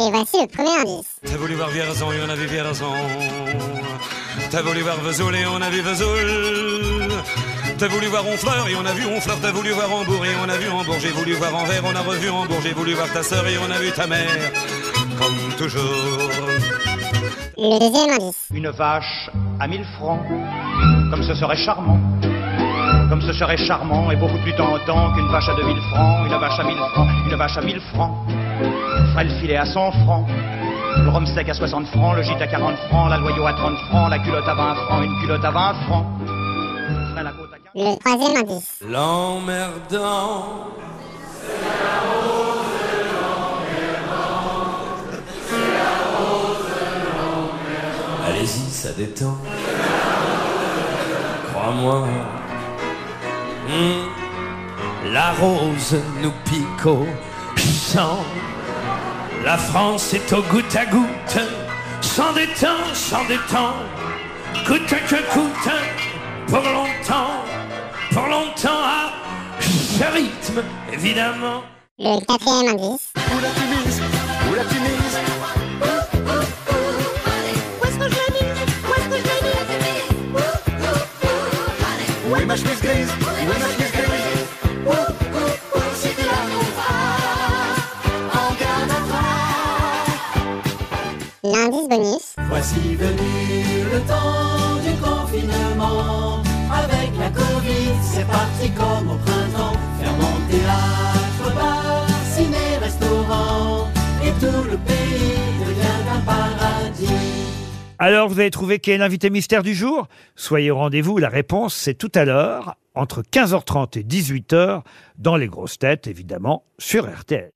Et voici le premier indice. T'as voulu voir Vierzon et on a vu Vierzon. T'as voulu voir Vesoul et on a vu Vesoul. T'as voulu voir Honfleur et on a vu Honfleur. T'as voulu voir Hambourg et on a vu Hambourg. J'ai voulu voir Anvers, on a revu Hambourg. J'ai voulu voir ta sœur et on a vu ta mère. Comme toujours. Le deuxième indice. Une vache à mille francs, comme ce serait charmant. Comme ce serait charmant et beaucoup plus tentant qu'une vache à 2000 francs, une vache à 1000 francs, une vache à 1000 francs. Ferait le filet à 100 francs, le rhum sec à 60 francs, le gîte à 40 francs, la loyau à 30 francs, la culotte à 20 francs, une culotte à 20 francs. Ferait la côte à 40 Le troisième indice. L'emmerdant. Allez-y, ça détend. Crois-moi. Hmm. La rose nous pique au sang. La France est au goutte à goutte. Sans détend, sans détend. Coûte que coûte. Pour longtemps. Pour longtemps à ce rythme, évidemment. Le quatrième indice. Où la Tunis Où la Tunis Où est ma chemise grise? Où est ma chemise L'indice bonus. Voici venu le temps du confinement. Avec la Covid, c'est parti comme au printemps. Fermons théâtre, bar, ciné, restaurant. Et tout le pays devient un paradis. Alors vous avez trouvé qui est l'invité mystère du jour? Soyez au rendez-vous, la réponse c'est tout à l'heure, entre 15h30 et 18h, dans les grosses têtes évidemment, sur RTL.